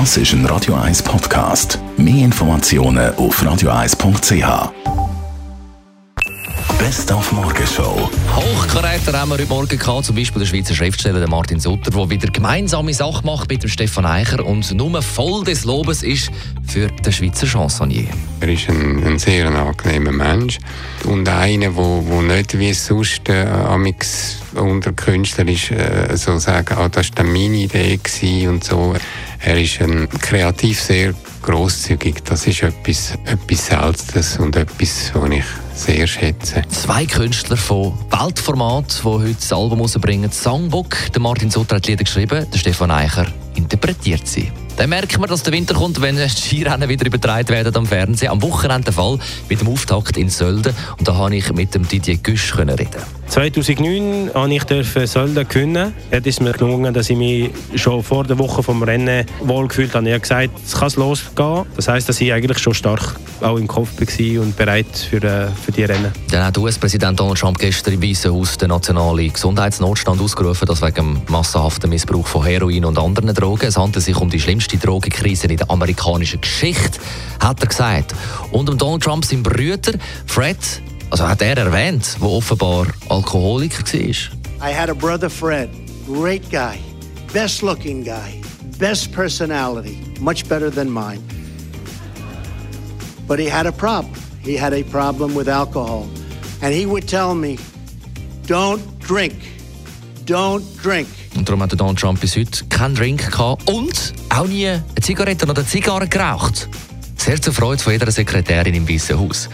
Das ist ein Radio 1 Podcast. Mehr Informationen auf radio1.ch. Best auf Morgenshow. Hochkaräter haben wir heute Morgen gehabt, zum Beispiel der Schweizer Schriftsteller der Martin Sutter, der wieder gemeinsame Sache macht mit dem Stefan Eicher und nur voll des Lobes ist für den Schweizer Chansonnier. Er ist ein, ein sehr angenehmer Mensch und einer, wo, wo nicht wie sonst äh, amix unter Künstlern ist, äh, so sagen, ah, das war meine Idee und so. Er ist ein kreativ sehr großzügig. Das ist etwas, etwas Seltenes und etwas, was ich sehr schätze. Zwei Künstler von Weltformat, die heute das Album rausbringen. Songbook, Martin Sutter hat Lieder geschrieben, der Stefan Eicher interpretiert sie. Dann merken wir, dass der Winter kommt, wenn die Skirennen wieder übertragen werden am Fernsehen. Am Wochenende der Fall mit dem Auftakt in Sölden. Und da habe ich mit dem Didier Güsch reden. 2009 durfte ich Sölden gewinnen. Jetzt ist mir gelungen, dass ich mich schon vor der Woche vom Rennen wohlgefühlt habe. Ich habe gesagt, es kann losgehen. Das heisst, dass ich eigentlich schon stark auch im Kopf war und bereit für, äh, für die Rennen. Dann hat US-Präsident Donald Trump gestern im Weißen Haus den nationalen Gesundheitsnotstand ausgerufen, das wegen massenhaften Missbrauch von Heroin und anderen Drogen. Es handelt sich um die schlimmste Drogenkrise in der amerikanischen Geschichte, hat er gesagt. Und um Donald Trump, sein Brüder Fred, also hat er erwähnt, der offenbar Alkoholiker war. I had a brother Fred, great guy, best looking guy, best personality, much better than mine. But he had a problem. He had a problem with alcohol. And he would tell me, don't drink, don't drink. Und darum hat Donald Trump bis heute keinen Drink gehabt und auch nie eine Zigarette oder eine Zigarre geraucht. Sehr zur Freude von jeder Sekretärin im Weißen Haus.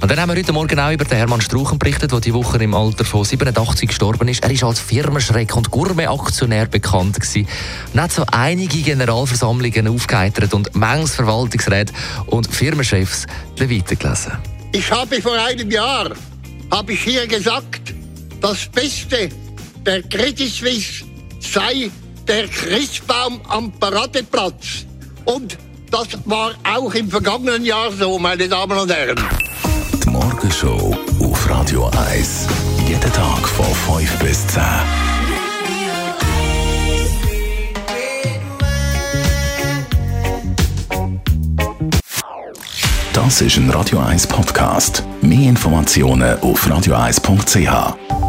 Und dann haben wir heute Morgen auch über den Hermann Struchen berichtet, der die Woche im Alter von 87 gestorben ist. Er ist als Firmenschreck und Gourmet-Aktionär bekannt gewesen. Und hat so einige Generalversammlungen aufgeheitert und manches Verwaltungsräte und Firmenchefs weitergelesen. Ich habe vor einem Jahr, habe ich hier gesagt, das Beste der Credit Suisse sei der Christbaum am Paradeplatz. Und das war auch im vergangenen Jahr so, meine Damen und Herren. Die Morgenshow auf Radio 1. Jeden Tag von 5 bis 10. Das ist ein Radio 1 Podcast. Mehr Informationen auf radio1.ch.